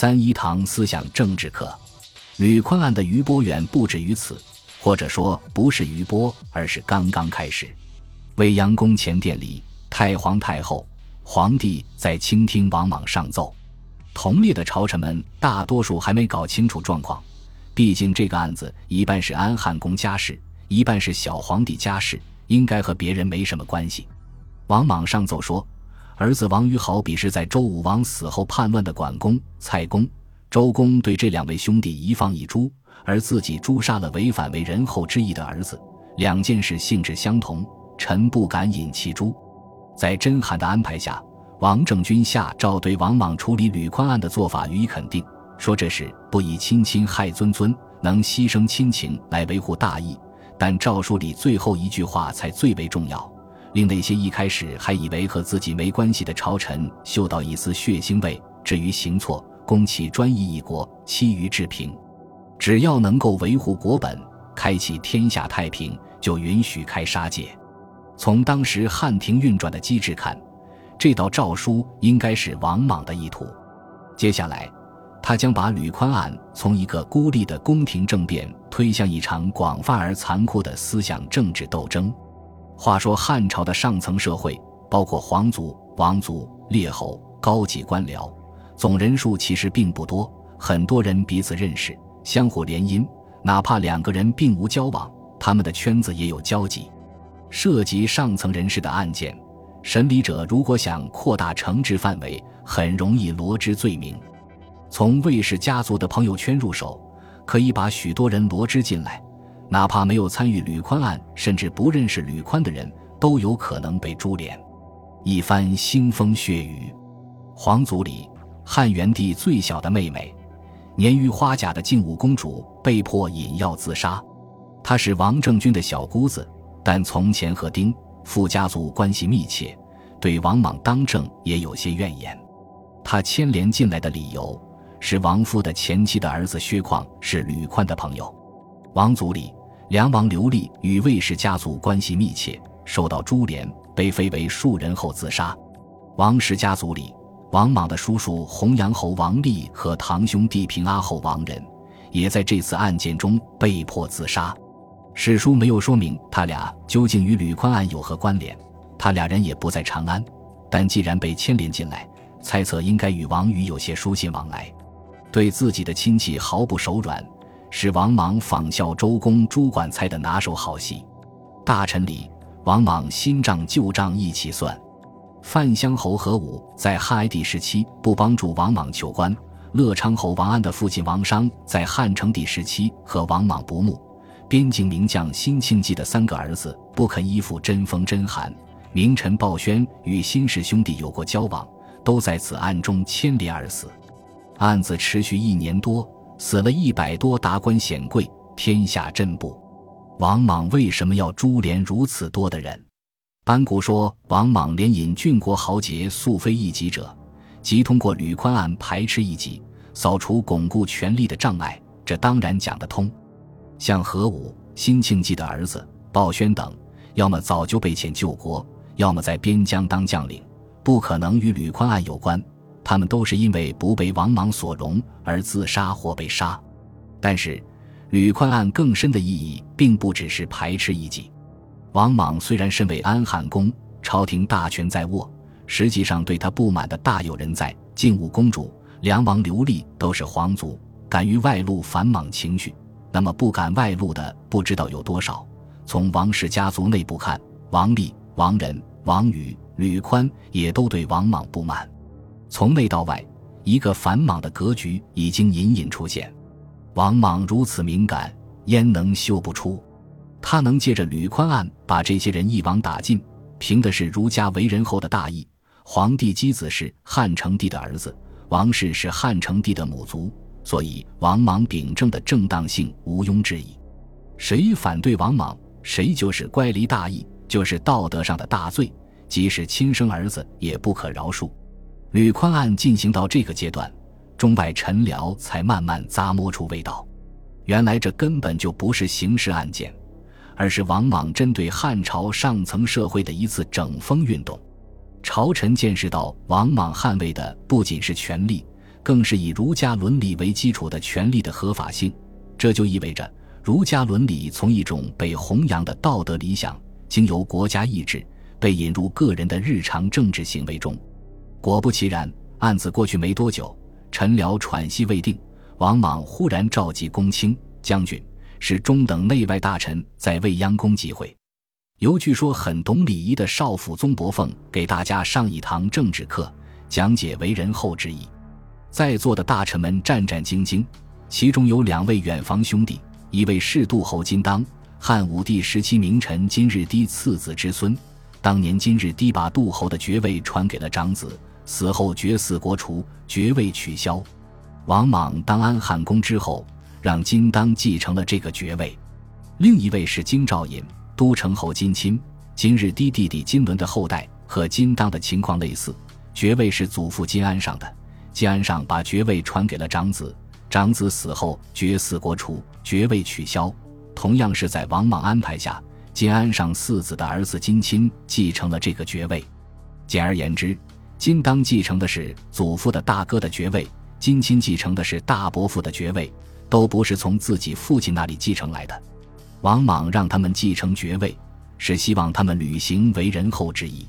三一堂思想政治课，吕坤案的余波远不止于此，或者说不是余波，而是刚刚开始。未央宫前殿里，太皇太后、皇帝在倾听王莽上奏。同列的朝臣们大多数还没搞清楚状况，毕竟这个案子一半是安汉公家事，一半是小皇帝家事，应该和别人没什么关系。王莽上奏说，儿子王于好比是在周武王死后叛乱的管公、蔡公、周公对这两位兄弟一放一诛，而自己诛杀了违反为人后之意的儿子，两件事性质相同，臣不敢引其诛。在甄邯的安排下。王政君下诏对王莽处理吕宽案的做法予以肯定，说这是不以亲亲害尊尊，能牺牲亲情来维护大义。但诏书里最后一句话才最为重要，令那些一开始还以为和自己没关系的朝臣嗅到一丝血腥味。至于行错，攻其专一一国，其余治平。只要能够维护国本，开启天下太平，就允许开杀戒。从当时汉庭运转的机制看。这道诏书应该是王莽的意图。接下来，他将把吕宽案从一个孤立的宫廷政变推向一场广泛而残酷的思想政治斗争。话说，汉朝的上层社会，包括皇族、王族、列侯、高级官僚，总人数其实并不多，很多人彼此认识，相互联姻，哪怕两个人并无交往，他们的圈子也有交集。涉及上层人士的案件。审理者如果想扩大惩治范围，很容易罗织罪名。从卫氏家族的朋友圈入手，可以把许多人罗织进来，哪怕没有参与吕宽案，甚至不认识吕宽的人，都有可能被株连。一番腥风血雨，皇族里汉元帝最小的妹妹，年逾花甲的靖武公主被迫饮药自杀。她是王政君的小姑子，但从前和丁。傅家族关系密切，对王莽当政也有些怨言。他牵连进来的理由是王夫的前妻的儿子薛况是吕宽的朋友。王族里，梁王刘立与魏氏家族关系密切，受到株连，被废为庶人后自杀。王氏家族里，王莽的叔叔弘阳侯王立和堂兄弟平阿侯王仁，也在这次案件中被迫自杀。史书没有说明他俩究竟与吕宽案有何关联，他俩人也不在长安，但既然被牵连进来，猜测应该与王宇有些书信往来。对自己的亲戚毫不手软，是王莽仿效周公朱管猜的拿手好戏。大臣里，王莽新账旧账一起算。范乡侯何武在汉哀帝时期不帮助王莽求官，乐昌侯王安的父亲王商在汉成帝时期和王莽不睦。边境名将辛庆忌的三个儿子不肯依附真封真汗，名臣鲍宣与辛氏兄弟有过交往，都在此案中牵连而死。案子持续一年多，死了一百多达官显贵，天下震怖。王莽为什么要株连如此多的人？班固说，王莽连引郡国豪杰素非一己者，即通过吕宽案排斥异己，扫除巩固权力的障碍，这当然讲得通。像何武、辛庆忌的儿子鲍宣等，要么早就被遣救国，要么在边疆当将领，不可能与吕宽案有关。他们都是因为不被王莽所容而自杀或被杀。但是，吕宽案更深的意义，并不只是排斥异己。王莽虽然身为安汉公，朝廷大权在握，实际上对他不满的大有人在。靖武公主、梁王刘立都是皇族，敢于外露反莽情绪。那么不敢外露的不知道有多少。从王氏家族内部看，王立、王仁、王宇、吕宽也都对王莽不满。从内到外，一个反莽的格局已经隐隐出现。王莽如此敏感，焉能嗅不出？他能借着吕宽案把这些人一网打尽，凭的是儒家为人后的大义。皇帝箕子是汉成帝的儿子，王氏是汉成帝的母族。所以，王莽秉政的正当性毋庸置疑。谁反对王莽，谁就是乖离大义，就是道德上的大罪，即使亲生儿子也不可饶恕。吕宽案进行到这个阶段，中外臣僚才慢慢咂摸出味道。原来这根本就不是刑事案件，而是王莽针对汉朝上层社会的一次整风运动。朝臣见识到，王莽捍卫的不仅是权力。更是以儒家伦理为基础的权利的合法性。这就意味着，儒家伦理从一种被弘扬的道德理想，经由国家意志被引入个人的日常政治行为中。果不其然，案子过去没多久，陈辽喘息未定，王莽忽然召集公卿、将军、是中等内外大臣在未央宫集会。由据说很懂礼仪的少府宗伯凤给大家上一堂政治课，讲解为人后之意。在座的大臣们战战兢兢，其中有两位远房兄弟，一位是杜侯金当，汉武帝时期名臣金日低次子之孙。当年金日低把杜侯的爵位传给了长子，死后爵嗣国除，爵位取消。王莽当安汉公之后，让金当继承了这个爵位。另一位是京兆尹。都城侯金钦，今日低弟弟金伦的后代，和金当的情况类似，爵位是祖父金安上的。金安上把爵位传给了长子，长子死后爵嗣国除，爵位取消。同样是在王莽安排下，金安上四子的儿子金钦继承了这个爵位。简而言之，金当继承的是祖父的大哥的爵位，金钦继承的是大伯父的爵位，都不是从自己父亲那里继承来的。王莽让他们继承爵位，是希望他们履行为人后之意。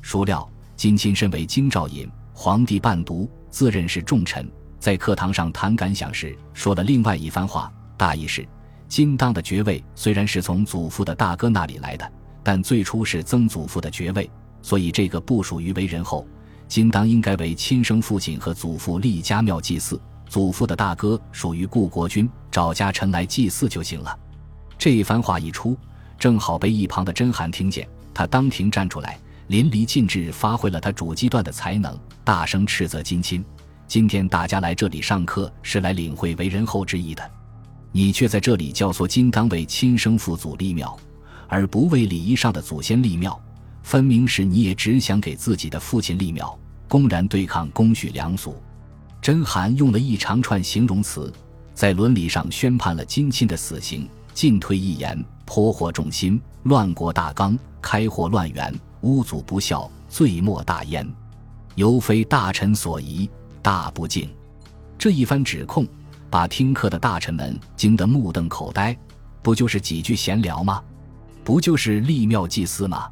孰料金钦身为京兆尹，皇帝伴读，自认是重臣，在课堂上谈感想时，说了另外一番话。大意是：金当的爵位虽然是从祖父的大哥那里来的，但最初是曾祖父的爵位，所以这个不属于为人后。金当应该为亲生父亲和祖父立家庙祭祀，祖父的大哥属于故国君，找家臣来祭祀就行了。这一番话一出，正好被一旁的甄邯听见。他当庭站出来，淋漓尽致发挥了他主机段的才能，大声斥责金钦：“今天大家来这里上课，是来领会为人后之意的，你却在这里教唆金当为亲生父祖立庙，而不为礼仪上的祖先立庙，分明是你也只想给自己的父亲立庙，公然对抗公序良俗。”甄嬛用了一长串形容词，在伦理上宣判了金钦的死刑。进退一言，颇惑众心，乱国大纲，开祸乱源，污祖不孝，罪莫大焉。尤非大臣所宜，大不敬。这一番指控，把听课的大臣们惊得目瞪口呆。不就是几句闲聊吗？不就是立庙祭祀吗？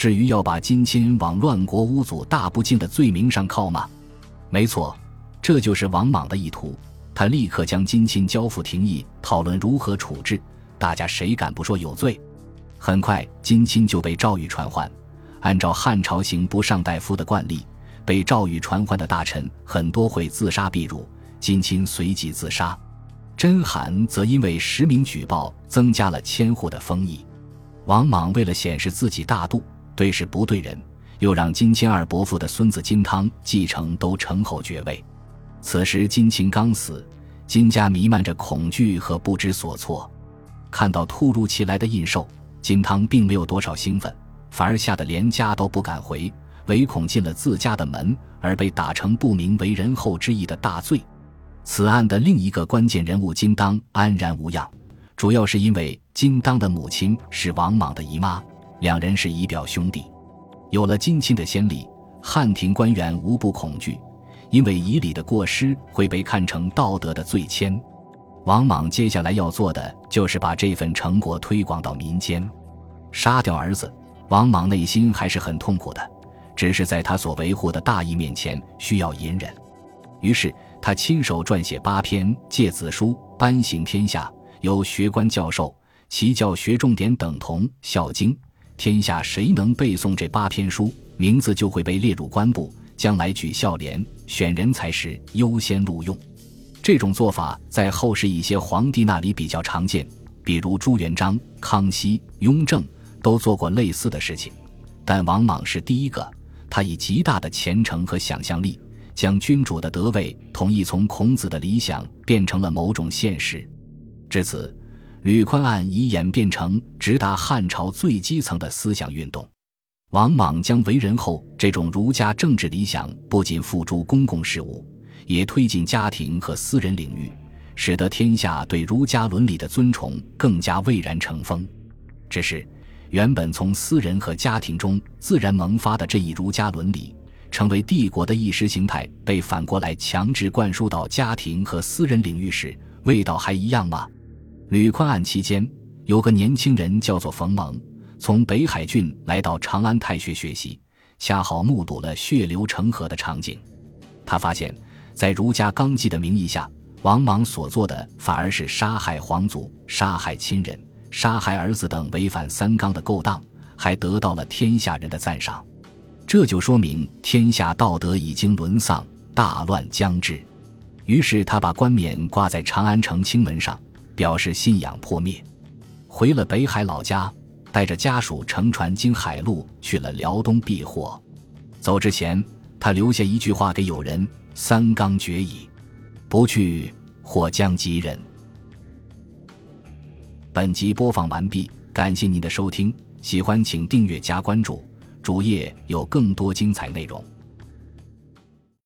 至于要把金钦往乱国污祖大不敬的罪名上靠吗？没错，这就是王莽的意图。他立刻将金钦交付廷议，讨论如何处置。大家谁敢不说有罪？很快，金钦就被诏狱传唤。按照汉朝刑部上大夫的惯例，被诏狱传唤的大臣很多会自杀避辱。金钦随即自杀。甄邯则因为实名举报，增加了千户的封邑。王莽为了显示自己大度，对事不对人，又让金钦二伯父的孙子金汤继承都城侯爵位。此时金钦刚死，金家弥漫着恐惧和不知所措。看到突如其来的印绶，金汤并没有多少兴奋，反而吓得连家都不敢回，唯恐进了自家的门而被打成不明为人后之意的大罪。此案的另一个关键人物金当安然无恙，主要是因为金当的母亲是王莽的姨妈，两人是姨表兄弟。有了近亲的先例，汉庭官员无不恐惧。因为以礼的过失会被看成道德的罪愆，王莽接下来要做的就是把这份成果推广到民间。杀掉儿子，王莽内心还是很痛苦的，只是在他所维护的大义面前需要隐忍。于是他亲手撰写八篇诫子书，颁行天下，由学官教授，其教学重点等同《孝经》。天下谁能背诵这八篇书，名字就会被列入官部。将来举孝廉选人才时优先录用，这种做法在后世一些皇帝那里比较常见，比如朱元璋、康熙、雍正都做过类似的事情。但王莽是第一个，他以极大的虔诚和想象力，将君主的德位统一从孔子的理想变成了某种现实。至此，吕宽案已演变成直达汉朝最基层的思想运动。王莽将为人后这种儒家政治理想不仅付诸公共事务，也推进家庭和私人领域，使得天下对儒家伦理的尊崇更加蔚然成风。只是，原本从私人和家庭中自然萌发的这一儒家伦理，成为帝国的意识形态被反过来强制灌输到家庭和私人领域时，味道还一样吗？吕宽案期间，有个年轻人叫做冯蒙，从北海郡来到长安太学学习，恰好目睹了血流成河的场景。他发现，在儒家纲纪的名义下，王莽所做的反而是杀害皇族、杀害亲人、杀害儿子等违反三纲的勾当，还得到了天下人的赞赏。这就说明天下道德已经沦丧，大乱将至。于是他把冠冕挂在长安城青门上，表示信仰破灭，回了北海老家，带着家属乘船经海路去了辽东避祸。走之前，他留下一句话给友人：“三纲绝矣，不去或将及人。”本集播放完毕，感谢您的收听，喜欢请订阅加关注。主页有更多精彩内容。